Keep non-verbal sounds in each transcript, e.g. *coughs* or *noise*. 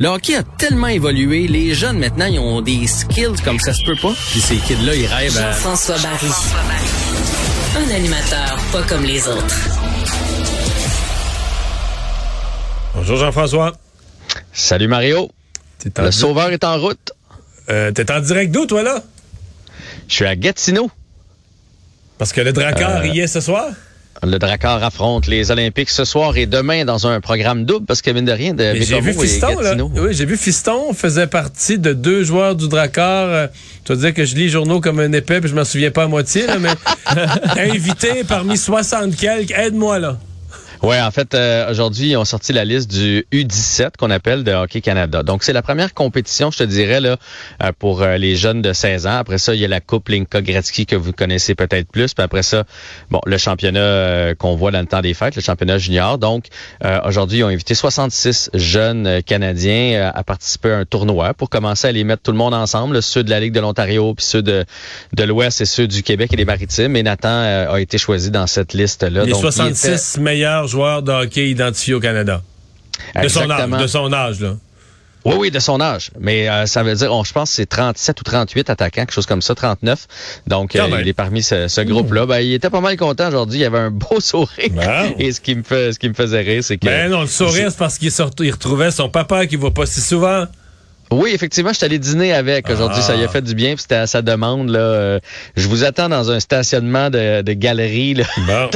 Le hockey a tellement évolué, les jeunes maintenant, ils ont des skills comme ça se peut pas. Puis ces kids-là, ils rêvent à... Jean-François Barry. Un animateur pas comme les autres. Bonjour Jean-François. Salut Mario. En, Le di- sauveur est en route. euh, t'es en direct d'où, toi, là? Je suis à Gatineau. Parce que le Drakkar Euh, y est ce soir? Le Drakkar affronte les Olympiques ce soir et demain dans un programme double parce que mine de rien, de J'ai vu Fiston, là. Oui, j'ai vu Fiston faisait partie de deux joueurs du Drakkar. Euh, Tu vas dire que je lis les journaux comme un épais, puis je m'en souviens pas à moitié, là, mais *laughs* invité parmi 60 quelques. Aide-moi, là. Ouais, en fait, euh, aujourd'hui, ils ont sorti la liste du U17 qu'on appelle de Hockey Canada. Donc, c'est la première compétition, je te dirais, là, euh, pour euh, les jeunes de 16 ans. Après ça, il y a la Coupe Linka Gretzky que vous connaissez peut-être plus. Puis après ça, bon, le championnat euh, qu'on voit dans le temps des fêtes, le championnat junior. Donc, euh, aujourd'hui, ils ont invité 66 jeunes euh, Canadiens euh, à participer à un tournoi pour commencer à les mettre tout le monde ensemble, là, ceux de la Ligue de l'Ontario, puis ceux de, de l'Ouest et ceux du Québec et des Maritimes. Et Nathan euh, a été choisi dans cette liste-là. Les Donc, il 66 meilleurs joueurs de hockey identifiés au Canada. De son âge, Exactement. de son âge, là. Oui, oui, de son âge. Mais euh, ça veut dire, on, je pense que c'est 37 ou 38 attaquants, quelque chose comme ça, 39. Donc, euh, il est parmi ce, ce groupe-là. Ben, il était pas mal content aujourd'hui. Il avait un beau *laughs* sourire. Wow. Et ce qui me fait, ce qui me faisait rire, c'est que... Ben non, le sourire, c'est parce qu'il sort- il retrouvait son papa qui voit pas si souvent. Oui, effectivement, je suis allé dîner avec aujourd'hui. Ah. Ça lui a fait du bien. puis C'était à sa demande. Là. Euh, je vous attends dans un stationnement de, de galerie. Là. Bon.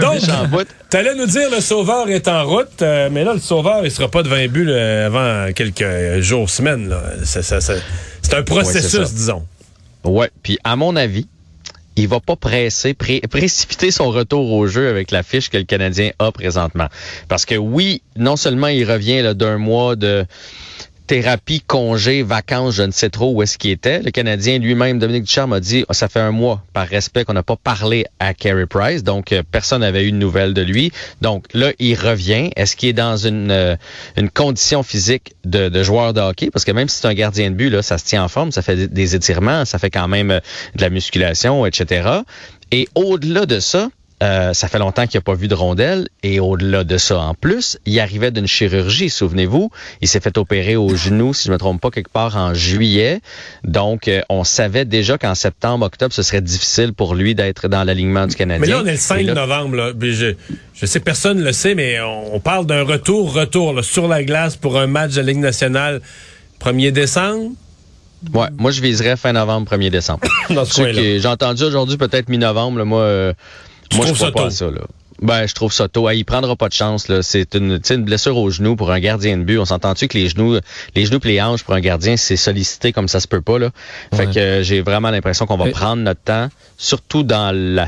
*laughs* Donc, bout. T'allais nous dire le sauveur est en route, euh, mais là, le sauveur, il sera pas de 20 buts là, avant quelques jours, semaines. C'est un processus, disons. Ouais. Puis à mon avis, il va pas presser, pré- précipiter son retour au jeu avec la fiche que le Canadien a présentement. Parce que oui, non seulement il revient d'un mois de thérapie, congé, vacances, je ne sais trop où est-ce qu'il était. Le Canadien lui-même, Dominique Ducharme, a dit ça fait un mois, par respect, qu'on n'a pas parlé à Carey Price, donc euh, personne n'avait eu de nouvelles de lui. Donc là, il revient. Est-ce qu'il est dans une, euh, une condition physique de, de joueur de hockey? Parce que même si c'est un gardien de but, là, ça se tient en forme, ça fait des- des étirements, ça fait quand même euh, de la musculation, etc. Et au-delà de ça, euh, ça fait longtemps qu'il n'a pas vu de rondelle. Et au-delà de ça, en plus, il arrivait d'une chirurgie, souvenez-vous. Il s'est fait opérer au genou, si je me trompe pas, quelque part en juillet. Donc, euh, on savait déjà qu'en septembre, octobre, ce serait difficile pour lui d'être dans l'alignement du Canadien. Mais là, on est le 5 Et là- novembre. Là, je, je sais, personne ne le sait, mais on, parle d'un retour-retour là, sur la glace pour un match de Ligue nationale 1er décembre? Ouais, moi, je viserais fin novembre, 1er décembre. *coughs* J'ai entendu aujourd'hui peut-être mi-novembre. Moi, euh, Tu moi je crois ça pas tôt? à ça. Là. Ben, je trouve ça tôt. Il prendra pas de chance. Là. C'est une, une blessure au genou pour un gardien de but. On s'entend-tu que les genoux, les genoux et les hanches pour un gardien, c'est sollicité comme ça se peut pas. Là. Fait Ouais. que euh, j'ai vraiment l'impression qu'on va prendre notre temps, surtout dans la,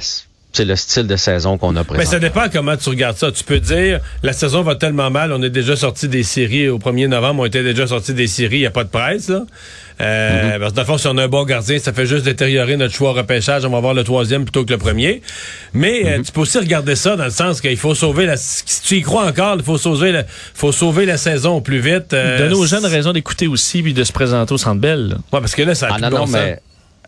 c'est le style de saison qu'on a Mais présenté. ça dépend comment tu regardes ça. Tu peux dire, la saison va tellement mal, on est déjà sorti des séries au 1er novembre, on était déjà sorti des séries, il n'y a pas de presse. Là. Euh, Parce que dans le fond, si on a un bon gardien, ça fait juste détériorer notre choix au repêchage. On va avoir le troisième plutôt que le premier. Mais euh, tu peux aussi regarder ça dans le sens qu'il faut sauver la... Si tu y crois encore, il faut sauver la, faut sauver la saison au plus vite. euh, Donner aux jeunes raison d'écouter aussi puis de se présenter au Centre Bell. Ouais, parce que là, ça a Ah plus non, de bon non, sens. mais.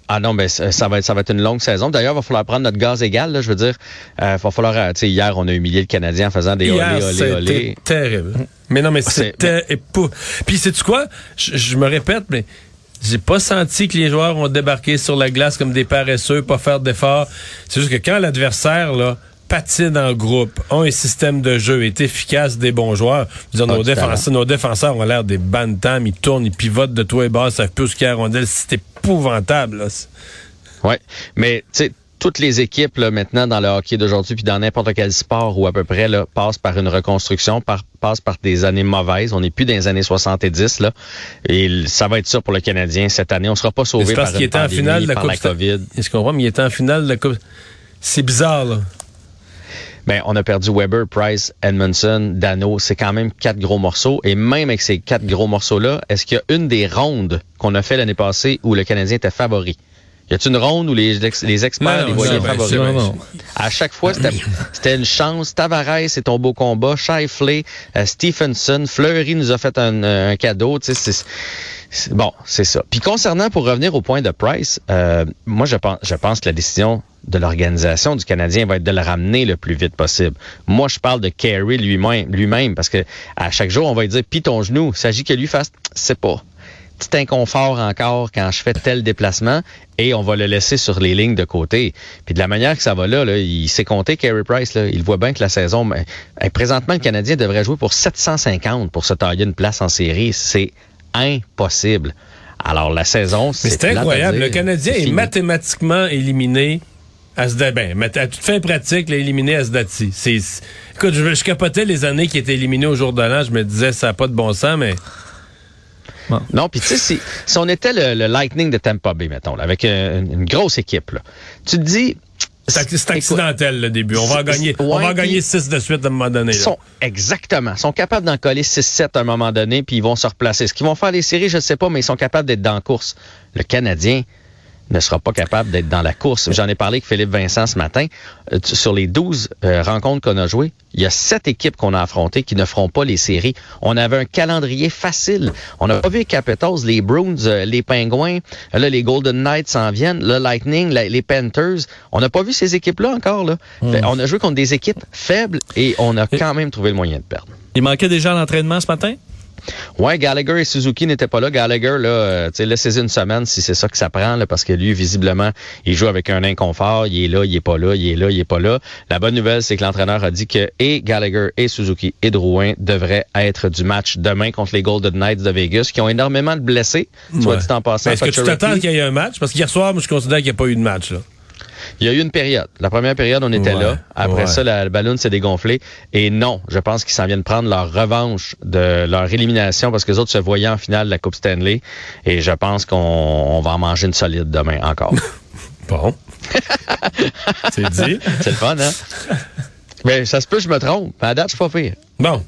Ah non, mais ça ça va être ça va être une longue saison. D'ailleurs, il va falloir prendre notre gaz égal. Là, je veux dire, euh, va falloir. euh, Tu sais, hier, on a humilié le Canadien en faisant des Hier, olé, olé, olé. terrible. Mais non, mais c'était épou... Puis sais-tu quoi? Je, je me répète, mais j'ai pas senti que les joueurs ont débarqué sur la glace comme des paresseux, pas faire d'efforts. C'est juste que quand l'adversaire, là, patinent en groupe, ont un système de jeu, est efficace, des bons joueurs. Dire, Ah, nos, défenseurs, nos défenseurs ont l'air des bantams, ils tournent, ils pivotent de toi et bas, ça fait plus qu'il y a la rondelle. C'est épouvantable. Ouais, mais tu sais, toutes les équipes là, maintenant dans le hockey d'aujourd'hui, puis dans n'importe quel sport ou à peu près, là, passent par une reconstruction, par, passent par des années mauvaises. On n'est plus dans les années 70 là, et ça va être ça pour le Canadien cette année. On sera pas sauvé par qu'il une était en pandémie, finale de la par Coupe la COVID. Est-ce qu'on voit, mais il était en finale de la Coupe. C'est bizarre, là. Ben, on a perdu Weber, Price, Edmondson, Dano. C'est quand même quatre gros morceaux. Et même avec ces quatre gros morceaux-là, est-ce qu'il y a une des rondes qu'on a fait l'année passée où le Canadien était favori? Y a-t-il une ronde où les, ex- les experts Non, les voyaient non, favoris? Non, non. À chaque fois, c'était une chance. Tavares, c'est ton beau combat. Shifley, euh, Stephenson, Fleury nous a fait un, euh, un cadeau. Tu sais, c'est- bon, c'est ça. Puis concernant, pour revenir au point de Price, euh, moi, je pense, je pense que la décision de l'organisation du Canadien va être de le ramener le plus vite possible. Moi, je parle de Carey lui-même, lui-même, parce que à chaque jour, on va lui dire, pis ton genou, il s'agit que lui fasse, c'est pas petit inconfort encore quand je fais tel déplacement et on va le laisser sur les lignes de côté. Puis de la manière que ça va là, là il s'est compté Carey Price, là, il voit bien que la saison, mais, présentement, le Canadien devrait jouer pour 750 pour se tailler une place en série. C'est impossible. Alors la saison, Mais c'est c'est incroyable. Le Canadien est mathématiquement éliminé à ce ben, à toute fin pratique, est éliminé à ce c'est- écoute, je, je capotais les années qui étaient éliminées au jour de l'an. Je me disais, ça n'a pas de bon sens, mais Non, puis tu sais, si, si on était le, le Lightning de Tampa Bay, mettons, là, avec euh, une, une grosse équipe, là, tu te dis... c'est, accidentel le début. On va en gagner, on va en gagner puis- six de suite à un moment donné. là. sont exactement, sont capables d'en coller 6-7 à un moment donné, puis ils vont se replacer. Ce qu'ils vont faire les séries, je ne sais pas, mais ils sont capables d'être dans la course. Le Canadien ne sera pas capable d'être dans la course. J'en ai parlé avec Philippe Vincent ce matin. Euh, sur les 12 euh, rencontres qu'on a jouées, il y a sept équipes qu'on a affrontées qui ne feront pas les séries. On avait un calendrier facile. On n'a pas vu les Capitals, les Bruins, euh, les Pingouins. Euh, Là, les Golden Knights s'en viennent. Le Lightning, la- les Panthers. On n'a pas vu ces équipes-là encore. Là. Fait, on a joué contre des équipes faibles et on a quand même trouvé le moyen de perdre. Il manquait déjà l'entraînement ce matin? Ouais, Gallagher et Suzuki n'étaient pas là. Gallagher, là, euh, tu sais, laissez une semaine si c'est ça que ça prend, là, parce que lui, visiblement, il joue avec un inconfort. Il est là, il est pas là, il est là, il est pas là. La bonne nouvelle, c'est que l'entraîneur a dit que et Gallagher et Suzuki et Drouin devraient être du match demain contre les Golden Knights de Vegas, qui ont énormément de blessés. Soit Ouais. dit en passant. Mais Est-ce que tu t'attends qu'il y ait un match? Parce qu'hier soir, moi, je considère qu'il n'y a pas eu de match. Là. Il y a eu une période. La première période, on était Ouais, là. Après ouais. ça, la, le ballon s'est dégonflé. Et non, je pense qu'ils s'en viennent prendre leur revanche de leur élimination parce que les autres se voyaient en finale de la Coupe Stanley. Et je pense qu'on on va en manger une solide demain encore. *laughs* Bon. *laughs* c'est dit. C'est le fun, hein? Mais ça se peut, je me trompe. À la date, je suis pas pire. Bon.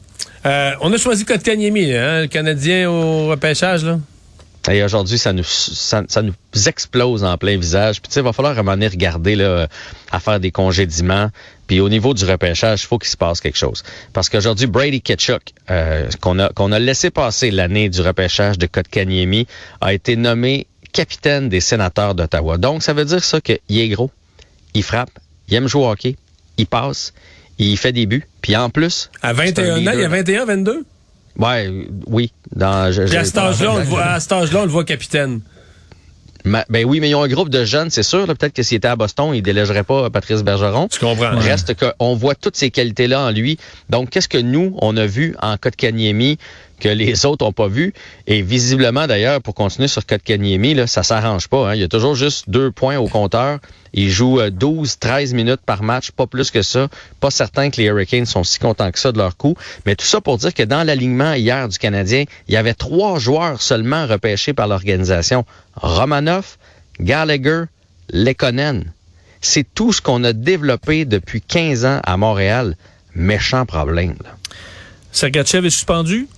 Euh, on a choisi Kotkaniemi, hein, le Canadien au repêchage. Là. Et aujourd'hui, ça nous, ça, ça nous explose en plein visage. Puis tu sais, il va falloir à un moment donné regarder là, à faire des congédiements. Puis au niveau du repêchage, il faut qu'il se passe quelque chose. Parce qu'aujourd'hui, Brady Ketchuk, euh, qu'on a, qu'on a laissé passer l'année du repêchage de Kotkaniemi, a été nommé capitaine des sénateurs d'Ottawa. Donc, ça veut dire ça qu'il est gros, il frappe, il aime jouer au hockey, il passe, il fait des buts. Puis en plus... À c'est un 21 ans, il y a leader. 21, 22? Ouais, euh, oui. Dans, je- à cet âge-là, on le voit- à cet âge-là, on le voit capitaine. Ma- ben oui, mais ils ont un groupe de jeunes, c'est sûr. Peut-être que s'il était à Boston, il délégerait pas Patrice Bergeron. Tu comprends? Reste qu'on voit toutes ces qualités-là en lui. Donc, qu'est-ce que nous, on a vu en Kotkaniemi que les autres ont pas vu? Et visiblement, d'ailleurs, pour continuer sur Kotkaniemi, là, ça s'arrange pas. Hein. Il y a toujours juste deux points au compteur. Il joue euh, 12, 13 minutes par match, pas plus que ça. Pas certain que les Hurricanes sont si contents que ça de leur coup. Mais tout ça pour dire que dans l'alignement hier du Canadien, il y avait trois joueurs seulement repêchés par l'organisation. Romanov, Gallagher, Lekonen. C'est tout ce qu'on a développé depuis 15 ans à Montréal. Méchant problème. là. Sergachev est suspendu?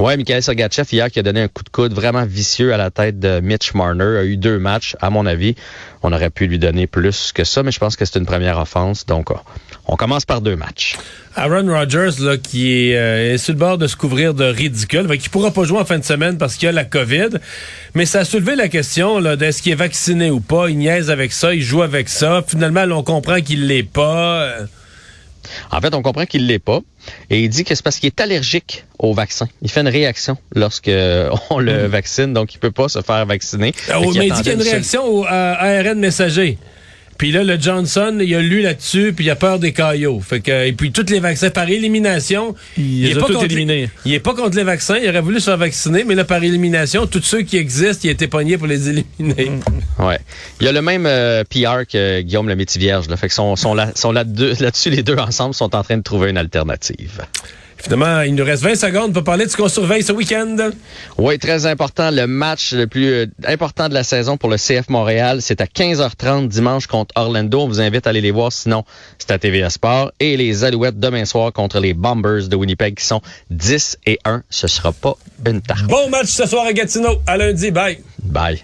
Ouais, Mikhail Sergachev, hier, qui a donné un coup de coude vraiment vicieux à la tête de Mitch Marner, a eu deux matchs. À mon avis, on aurait pu lui donner plus que ça, mais je pense que c'est une première offense. Donc, on commence par deux matchs. Aaron Rodgers, là, qui est, euh, est sur le bord de se couvrir de ridicule, fait qu'il pourra pas jouer en fin de semaine parce qu'il a la COVID. Mais ça a soulevé la question d'est-ce qu'il est vacciné ou pas. Il niaise avec ça, il joue avec ça. Finalement, on comprend qu'il l'est pas. Euh, En fait, on comprend qu'il l'est pas. Et il dit que c'est parce qu'il est allergique au vaccin. Il fait une réaction lorsque on le vaccine, donc il peut pas se faire vacciner. Oh, qu'il mais il dit qu'il y a une réaction au à ARN messager. Puis là, le Johnson, il a lu là-dessus, puis il a peur des caillots. Fait que, et puis tous les vaccins par élimination, Il les est pas tous contre éliminés. Les, il est pas contre les vaccins, il aurait voulu se faire vacciner, mais là, par élimination, tous ceux qui existent, il a été pogné pour les *laughs* éliminer. Ouais. Il y a le même euh, PR que Guillaume le métier vierge. Là. Fait que sont, sont là, sont là là-dessus, les deux ensemble sont en train de trouver une alternative. Finalement, il nous reste 20 secondes pour parler de ce qu'on surveille ce week-end. Oui, très important. Le match le plus euh, important de la saison pour le CF Montréal, c'est à 15h30 dimanche contre Orlando. On vous invite à aller les voir, sinon c'est à TVA Sport. Et les Alouettes demain soir contre les Bombers de Winnipeg qui sont 10 et 1. Ce sera pas une tarte. Bon match ce soir à Gatineau. À lundi. Bye. Bye.